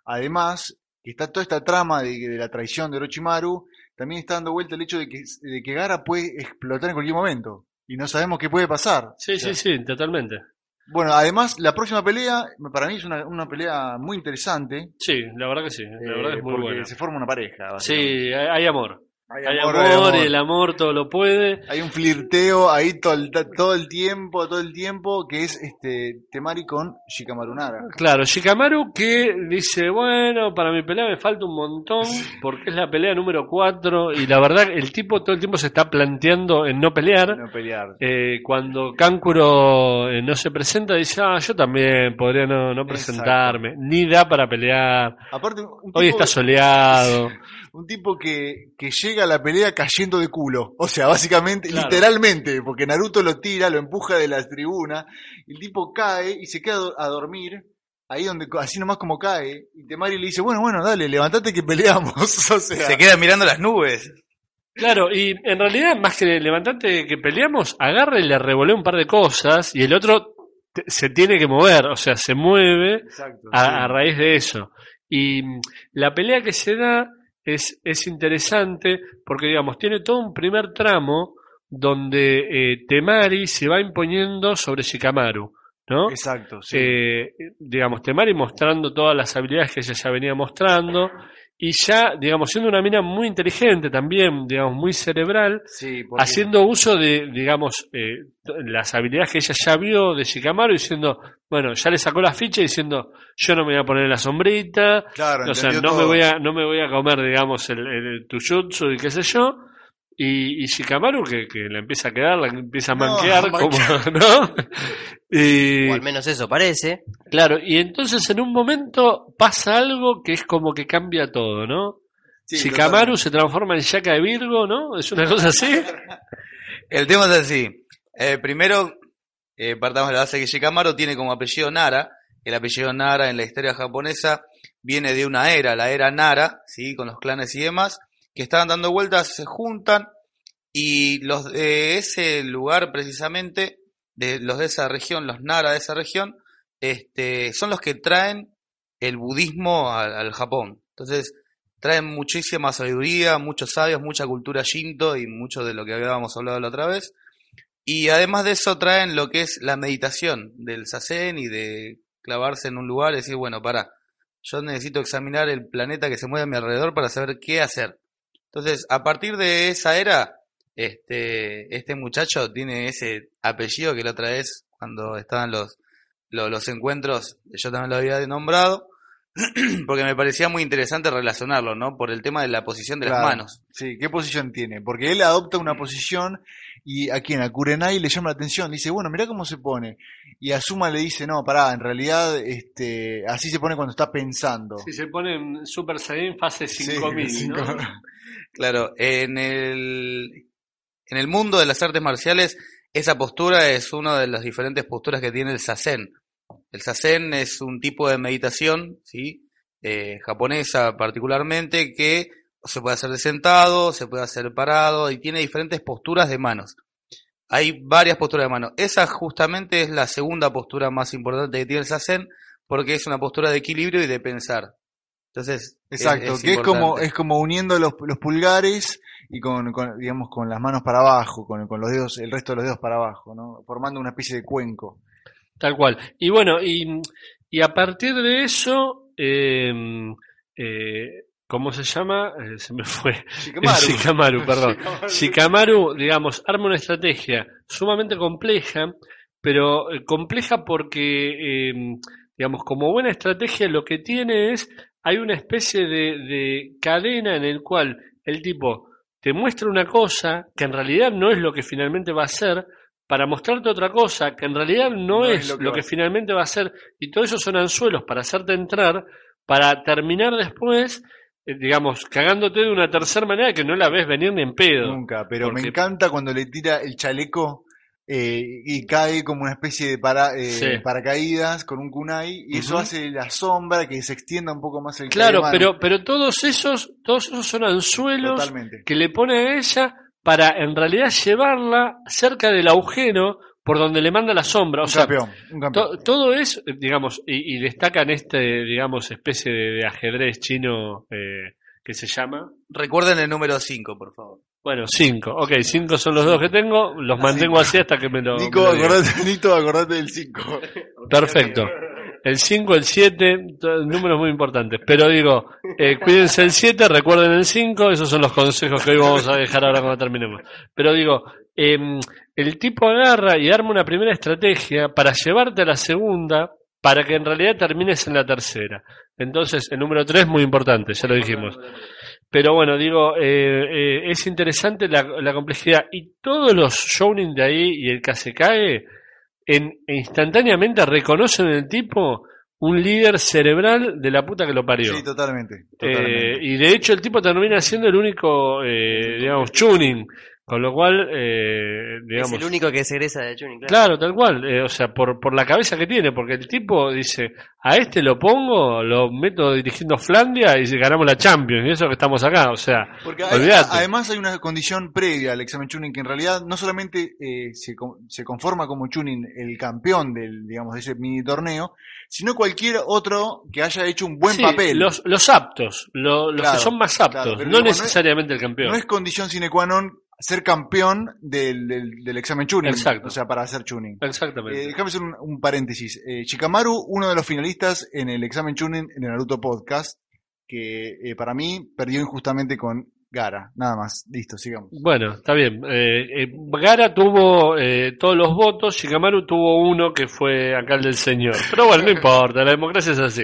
además que está toda esta trama de, de la traición de Orochimaru, también está dando vuelta el hecho de que, de que Gara puede explotar en cualquier momento, y no sabemos qué puede pasar. sí, O sea, sí, sí, totalmente. Bueno, además, la próxima pelea, para mí es una, una pelea muy interesante. Sí, la verdad que sí, la eh, verdad es muy porque buena. se forma una pareja. Sí, hay, hay amor. Hay Hay amor, amor, hay amor. y el amor todo lo puede. Hay un flirteo ahí todo el, todo el tiempo, todo el tiempo, que es este Temari con Shikamaru Nara. Claro, Shikamaru que dice, bueno, para mi pelea me falta un montón, porque es la pelea número 4, y la verdad el tipo todo el tiempo se está planteando en no pelear. No pelear. Eh, cuando Kankuro eh, no se presenta, dice, ah, yo también podría no, no presentarme, ni da para pelear, Aparte, un tipo, hoy está soleado. un tipo que, que llega a la pelea cayendo de culo. O sea, básicamente, Claro. literalmente, porque Naruto lo tira, lo empuja de la tribuna, el tipo cae y se queda a dormir. Ahí donde, así nomás como cae, y Temari le dice, bueno, bueno, dale, levantate que peleamos. o sea, Se queda mirando las nubes. Claro, y en realidad, más que levantante que peleamos, agarra y le revolea un par de cosas, y el otro se tiene que mover, o sea, se mueve Exacto, sí. a, raíz de eso. Y la pelea que se da es, es interesante porque, digamos, tiene todo un primer tramo donde eh, Temari se va imponiendo sobre Shikamaru, ¿no? Exacto, sí. Eh, digamos, Temari mostrando todas las habilidades que ella ya venía mostrando y ya, digamos, siendo una mina muy inteligente también, digamos, muy cerebral, Sí, haciendo uso de, digamos, eh, las habilidades que ella ya vio de Shikamaru, diciendo, bueno, ya le sacó la ficha diciendo, yo no me voy a poner la sombrita, Claro, o sea, no me voy a, no me voy a comer, digamos, el, el Tuyutsu y qué sé yo. Y, y Shikamaru que, que la empieza a quedar, la empieza a No, manquear, a como. ¿no? Y, O al menos eso parece. claro, y entonces en un momento pasa algo que es como que cambia todo, ¿no? Sí, Shikamaru se transforma en Shaka de Virgo, ¿no? Es una cosa así. El tema es así. Eh, primero, eh, partamos de la base que Shikamaru tiene como apellido Nara. El apellido Nara en la historia japonesa viene de una era, la era Nara, ¿sí? con los clanes y demás, que estaban dando vueltas, se juntan y los de ese lugar precisamente, de los de esa región, los Nara de esa región, este, son los que traen el budismo al, Japón. Entonces, traen muchísima sabiduría, muchos sabios, mucha cultura shinto y mucho de lo que habíamos hablado la otra vez. Y además de eso traen lo que es la meditación del sasen y de clavarse en un lugar y decir, bueno, para, yo necesito examinar el planeta que se mueve a mi alrededor para saber qué hacer. Entonces, a partir de esa era, este, este muchacho tiene ese apellido que la otra vez, cuando estaban los, los, los encuentros, yo también lo había nombrado, porque me parecía muy interesante relacionarlo, ¿no? Por el tema de la posición de Claro. las manos. Sí, ¿qué posición tiene? Porque él adopta una posición y a quien, a Kurenai le llama la atención. Dice, bueno, mirá cómo se pone. Y a Suma le dice, no, pará, en realidad este, así se pone cuando está pensando. Si se pone en Super Saiyan fase Sí, 5000, cinco- ¿no? Claro, en el, en el mundo de las artes marciales, esa postura es una de las diferentes posturas que tiene el Sazen. El Sazen es un tipo de meditación, ¿sí? Eh, japonesa particularmente, que se puede hacer de sentado, se puede hacer parado y tiene diferentes posturas de manos. Hay varias posturas de manos. Esa justamente es la segunda postura más importante que tiene el Sazen, porque es una postura de equilibrio y de pensar. Entonces, Exacto, que es como, importante. es como uniendo los, los pulgares y con, con, digamos, con las manos para abajo, con, con los dedos, el resto de los dedos para abajo, ¿no? Formando una especie de cuenco. Tal cual. Y bueno, y, y a partir de eso, eh, eh, ¿cómo se llama? Eh, se me fue. Shikamaru. Shikamaru, perdón. Shikamaru, digamos, arma una estrategia sumamente compleja, pero eh, compleja porque, eh, digamos, como buena estrategia lo que tiene es, hay una especie de, de cadena en el cual el tipo te muestra una cosa que en realidad no es lo que finalmente va a ser, para mostrarte otra cosa que en realidad no, No es, lo que, finalmente va a ser, y todo eso son anzuelos para hacerte entrar, para terminar después, eh, digamos, cagándote de una tercera manera que no la ves venir ni en pedo. Nunca, pero me encanta cuando le tira el chaleco eh, y cae como una especie de para, eh, Sí. paracaídas con un kunai y eso hace la sombra que se extienda un poco más el Claro, pero, pero todos esos, todos esos son anzuelos Totalmente. que le pone a ella para en realidad llevarla cerca del agujero por donde le manda la sombra. O Un sea, campeón, un campeón. to- todo es, digamos, y, y destacan este, digamos, especie de, de ajedrez chino eh, que se llama. Recuerden el número 5, por favor. Bueno, cinco. Ok, cinco son los dos que tengo. Los mantengo así hasta que me lo. Nico, me lo digan. acordate, Nito, acordate del 5. Perfecto. El 5, el 7, números muy importantes. Pero digo, eh, cuídense el 7, recuerden el 5, esos son los consejos que hoy vamos a dejar ahora cuando terminemos. Pero digo, em, el tipo agarra y arma una primera estrategia para llevarte a la segunda, para que en realidad termines en la tercera. Entonces, el número 3 muy importante, ya lo dijimos. Pero bueno, digo, eh, eh, es interesante la, la complejidad. Y todos los shounen de ahí y el Kasekae en, instantáneamente reconocen en el tipo un líder cerebral de la puta que lo parió. Sí, totalmente. Eh, y de hecho el tipo termina siendo el único, eh, digamos, tuning. Con lo cual, eh, digamos... Es el único que se egresa de Tuning, claro. Claro, tal cual. eh, o sea, por, por la cabeza que tiene, porque el tipo dice, a este lo pongo, lo meto dirigiendo Flandia y ganamos la Champions, y eso que estamos acá, o sea, Porque hay- además hay una condición previa al examen Chunin que en realidad no solamente eh, se, se conforma como Chunin el campeón del, digamos, de ese mini torneo, sino cualquier otro que haya hecho un buen Sí, papel. Los, los aptos, lo- los Claro, que son más aptos, no digamos, no es- necesariamente el campeón. No es condición sine qua non ser campeón del, del, del examen Chunin. Exacto. O sea, para hacer Chunin. Exactamente. Eh, déjame hacer un, un paréntesis. Eh, Shikamaru, uno de los finalistas en el examen Chunin en el Naruto Podcast. que eh, para mí perdió injustamente con Gara. Nada más, listo, sigamos. Bueno, está bien. Eh, Gara tuvo eh, todos los votos, Shikamaru tuvo uno que fue acá el del señor. Pero bueno, no importa, la democracia es así.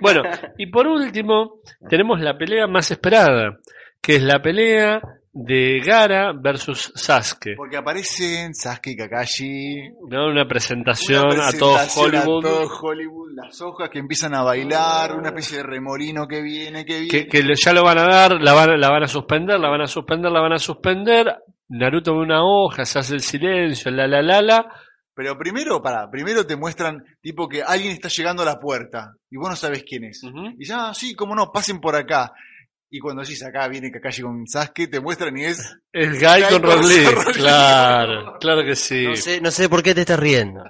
Bueno, y por último, tenemos la pelea más esperada, que es la pelea de Gara versus Sasuke. Porque aparecen Sasuke y Kakashi. ¿no? Una presentación, Una a todo Hollywood. A todo Hollywood, las hojas que empiezan a bailar, una especie de remolino que viene, que viene. que, ya lo van a dar, la van, la van a suspender, la van a suspender, la van a suspender. Naruto ve una hoja, se hace el silencio, la la la la. Pero primero, para, primero te muestran tipo que alguien está llegando a la puerta y vos no sabes quién es. Y ya, ah, sí, cómo no, pasen por acá. Y cuando decís acá viene Kakashi con Sasuke, te muestran y es Es Guy con Lee. claro, claro que sí. No sé, no sé por qué te estás riendo.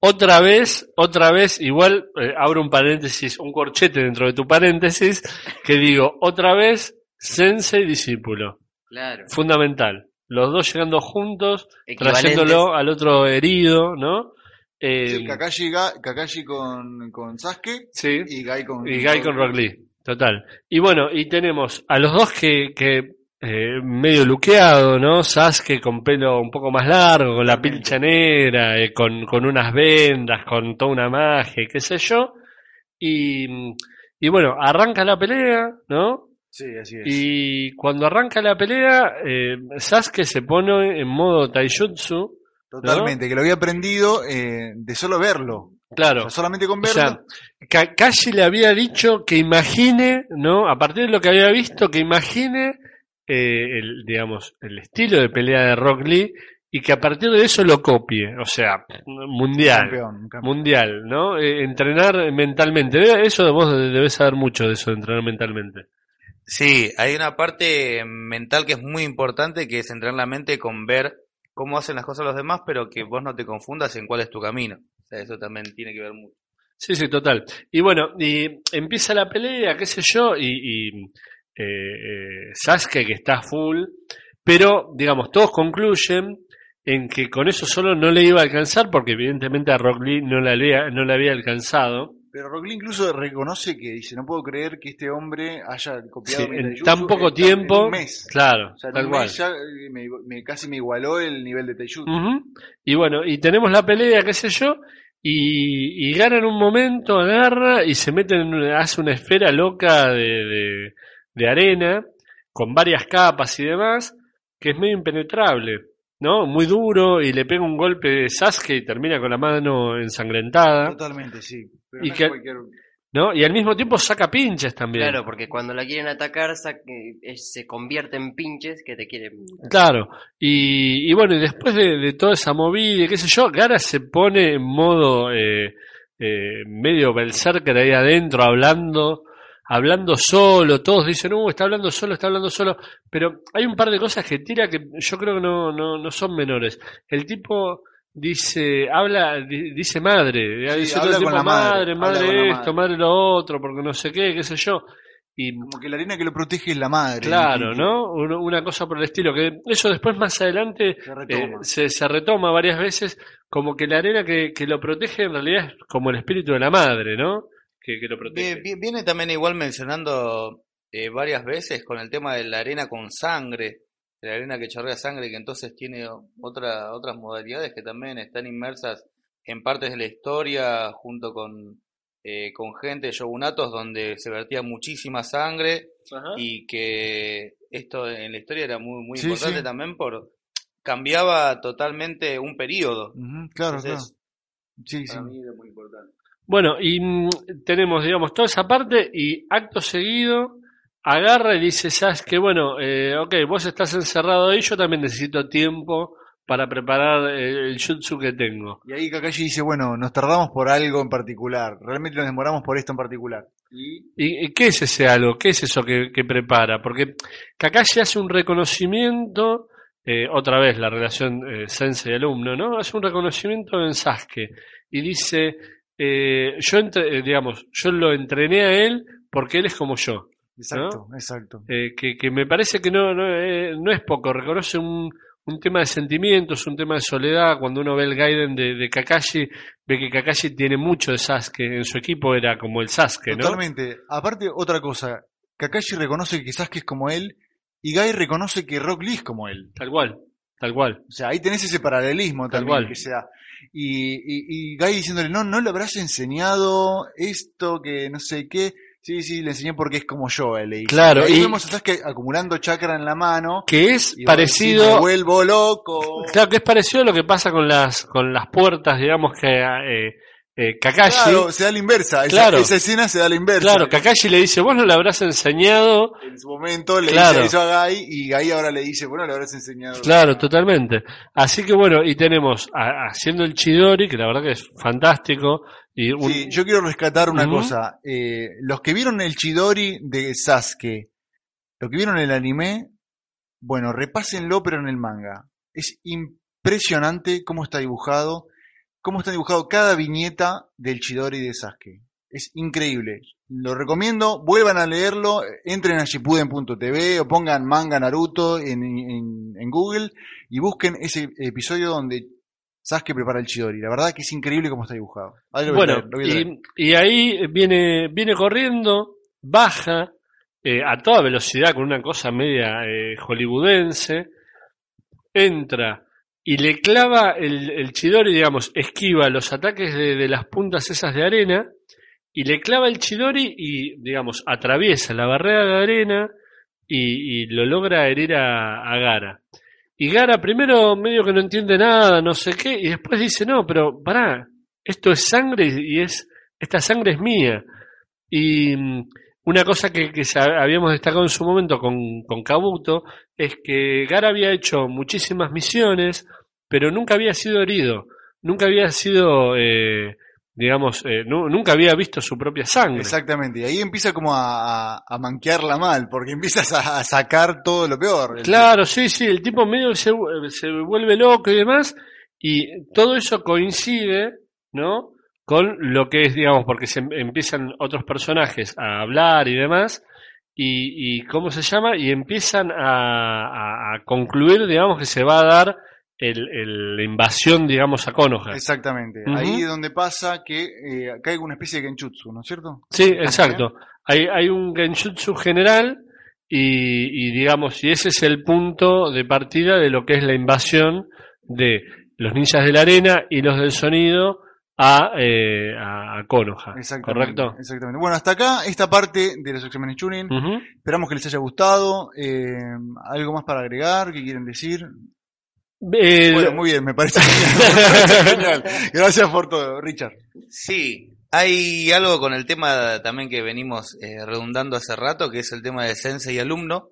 Otra vez, otra vez, igual eh, abro un paréntesis, un corchete dentro de tu paréntesis, que digo, otra vez, sensei discípulo, Claro. fundamental. Los dos llegando juntos, trayéndolo al otro herido, ¿no? Eh, sí, Kakashi, Ga- Kakashi con, con Sasuke sí. y Guy con Y Guy con Rock Lee, total. Y bueno, y tenemos a los dos que, que eh, medio luqueado, ¿no? Sasuke con pelo un poco más largo, con la pilcha negra, eh, con, con unas vendas, con toda una magia, qué sé yo. Y, y bueno, arranca la pelea, ¿no? Sí, así es. Y cuando arranca la pelea, eh, Sasuke se pone en modo taijutsu, Totalmente, que lo había aprendido eh, de solo verlo. O claro. sea, solamente con O verlo. sea, Kakashi le había dicho que imagine, ¿no? A partir de lo que había visto, que imagine, eh, el, digamos, el estilo de pelea de Rock Lee y que a partir de eso lo copie. O sea, mundial. campeón, campeón. Mundial, ¿no? Eh, entrenar mentalmente. Eso vos debes saber mucho de eso, de entrenar mentalmente. Sí, hay una parte mental que es muy importante, que es entrenar la mente con ver cómo hacen las cosas los demás, pero que vos no te confundas en cuál es tu camino. O sea, eso también tiene que ver mucho. Sí, sí, total. Y bueno, y empieza la pelea, qué sé yo, y, y eh, eh, Sasuke que está full, pero digamos, todos concluyen en que con eso solo no le iba a alcanzar, porque evidentemente a Rock Lee no le había, no le había alcanzado. Pero Rock Lee incluso reconoce que dice, no puedo creer que este hombre haya copiado Sí, mi en tan poco en tiempo, en un mes. claro, O sea, en tal un cual. mes ya eh, me, me- casi me igualó el nivel de taijutsu. Ujú. Y bueno, y tenemos la pelea, qué sé yo, y, y Gara en un momento agarra y se mete en, una- hace una esfera loca de, de, de arena, con varias capas y demás, que es medio impenetrable, ¿no? Muy duro, y le pega un golpe de Sasuke y termina con la mano ensangrentada, Totalmente, sí. Pero Y no es que- cualquier- ¿no? Y al mismo tiempo saca pinches también. Claro, porque cuando la quieren atacar eh, se convierte en pinches que te quieren. Claro, y, y bueno, y después de, de toda esa movida, qué sé yo, Gara se pone en modo eh, eh, medio berserker ahí adentro, hablando, hablando solo, todos dicen, uh, está hablando solo, está hablando solo, pero hay un par de cosas que tira que yo creo que no, no, no son menores. El tipo dice, habla, di- dice madre, Sí, dice todo el con tiempo la madre, madre, esto, madre. madre lo otro, porque no sé qué, qué sé yo. Y Como que la arena que lo protege es la madre. Claro, ¿no? Uno- Una cosa por el estilo, que eso después más adelante Se eh, retoma. se, se retoma varias veces, como que la arena que, que lo protege en realidad es como el espíritu de la madre, ¿no? Que, que lo protege. Vie- vie- Viene también igual mencionando eh, varias veces con el tema de la arena con sangre, de la arena que chorrea sangre, que entonces tiene otra, otras modalidades que también están inmersas en partes de la historia junto con, eh, con gente de shogunatos donde se vertía muchísima sangre Ajá. y que esto en la historia era muy, muy Sí, importante sí. también por cambiaba totalmente un periodo. Claro, Entonces, claro. Sí, sí. para mí era muy importante. Bueno, y mm, tenemos, digamos, toda esa parte y acto seguido agarra y dice, sabes que bueno, eh, ok, vos estás encerrado ahí, yo también necesito tiempo para preparar eh, el jutsu que tengo. Y ahí Kakashi dice, bueno, nos tardamos por algo en particular. Realmente nos demoramos por esto en particular. Y ¿Y y qué es ese algo? ¿Qué es eso que, que prepara? Porque Kakashi hace un reconocimiento, eh, otra vez la relación eh, sensei-alumno, ¿no? Hace un reconocimiento en Sasuke y dice, eh, yo, entre- eh, digamos, yo lo entrené a él porque él es como yo. Exacto, exacto. Eh, que, que me parece que no, no, eh, no es poco, reconoce un, un tema de sentimientos, un tema de soledad. Cuando uno ve el Gaiden de, de Kakashi, ve que Kakashi tiene mucho de Sasuke. En su equipo era como el Sasuke, ¿no? Totalmente. Aparte, otra cosa. Kakashi reconoce que Sasuke es como él y Guy reconoce que Rock Lee es como él. Tal cual, tal cual. O sea, ahí tenés ese paralelismo Tal también cual. que sea. Y, y, y Guy diciéndole, no, no le habrás enseñado esto, que no sé qué. Sí, sí, le enseñé porque es como yo, le dice. Claro, y ahí y- vemos a Sasuke acumulando chakra en la mano. Que es y a decir, me parecido, vuelvo loco. claro que es parecido a lo que pasa con las, con las puertas, digamos que eh, eh, Kakashi. Claro, se da la inversa. Esa, Claro. esa escena se da la inversa. Claro, Kakashi le dice, vos no le habrás enseñado. En su momento le Claro. dice eso a Guy y Guy ahora le dice, bueno, le habrás enseñado. Claro, totalmente. Así que bueno, y tenemos a- haciendo el Chidori, que la verdad que es fantástico. Y un- Sí, yo quiero rescatar una cosa. Eh, los que vieron el Chidori de Sasuke, los que vieron el anime, bueno, repásenlo pero en el manga. Es impresionante cómo está dibujado, cómo está dibujado cada viñeta del Chidori de Sasuke. Es increíble. Lo recomiendo, vuelvan a leerlo, entren a shippuden.tv o pongan manga Naruto en, en- en Google y busquen ese episodio donde Sasuke prepara el Chidori. La verdad que es increíble cómo está dibujado. Ahí lo voy a Bueno, traer, lo voy a traer. y, y ahí viene, viene corriendo, baja eh, a toda velocidad con una cosa media eh, hollywoodense, entra y le clava el, el Chidori, digamos, esquiva los ataques de, las puntas esas de arena y le clava el Chidori y, digamos, atraviesa la barrera de arena y, lo logra herir a, Gara. Y Gara primero medio que no entiende nada, no sé qué, y después dice, no, pero pará, esto es sangre y es, esta sangre es mía. Y mm, una cosa que, que habíamos destacado en su momento con, con Kabuto es que Gara había hecho muchísimas misiones, pero nunca había sido herido, nunca había sido, eh, digamos, eh, nu- nunca había visto su propia sangre. Exactamente, y ahí empieza como a, a, manquearla mal, porque empiezas a, a sacar todo lo peor. Claro, sí, sí, el tipo medio se, se vuelve loco y demás, y todo eso coincide, ¿no? Con lo que es, digamos, porque se em- empiezan otros personajes a hablar y demás, y, y ¿cómo se llama? Y empiezan a, a- a concluir, digamos, que se va a dar el, el- la invasión, digamos, a Konoha. Exactamente, ahí es donde pasa que eh, acá hay una especie de genjutsu, ¿no es cierto? Sí, exacto. Hay, hay un genjutsu general y, y digamos, y ese es el punto de partida de lo que es la invasión de los ninjas de la arena y los del sonido a, eh, a, a Konoha. Exactamente, ¿Correcto? Exactamente. Bueno, hasta acá esta parte de los exámenes tuning. Ujú. Esperamos que les haya gustado. Eh, ¿Algo más para agregar? ¿Qué quieren decir? Eh, Bueno, muy bien, me parece genial. me parece genial. Gracias por todo, Richard. Sí, hay algo con el tema también que venimos eh, redundando hace rato, que es el tema de sensei y alumno,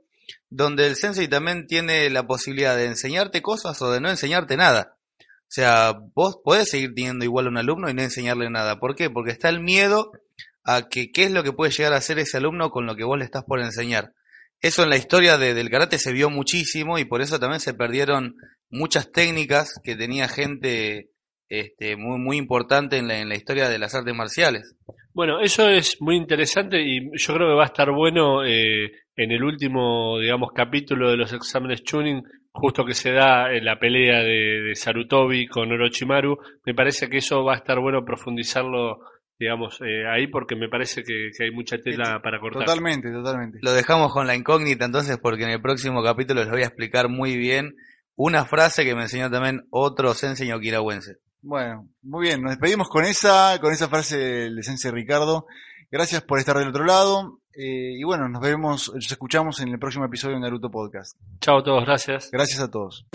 donde el sensei también tiene la posibilidad de enseñarte cosas o de no enseñarte nada. O sea, vos podés seguir teniendo igual a un alumno y no enseñarle nada. ¿Por qué? Porque está el miedo a que qué es lo que puede llegar a hacer ese alumno con lo que vos le estás por enseñar. Eso en la historia de- del karate se vio muchísimo y por eso también se perdieron muchas técnicas que tenía gente este, muy, muy importante en la, en la historia de las artes marciales. Bueno, eso es muy interesante y yo creo que va a estar bueno eh, en el último, digamos, capítulo de los exámenes tuning, justo que se da en la pelea de, de Sarutobi con Orochimaru. Me parece que eso va a estar bueno profundizarlo, digamos, eh, ahí porque me parece que, que hay mucha tela para cortar. Totalmente, totalmente. Lo dejamos con la incógnita entonces porque en el próximo capítulo les voy a explicar muy bien una frase que me enseñó también otro sensei okinawense. Bueno, muy bien, nos despedimos con esa, con esa frase del sensei Ricardo. Gracias por estar del otro lado. eh, y bueno, nos vemos, nos escuchamos en el próximo episodio de Naruto Podcast. Chao a todos, gracias. Gracias a todos.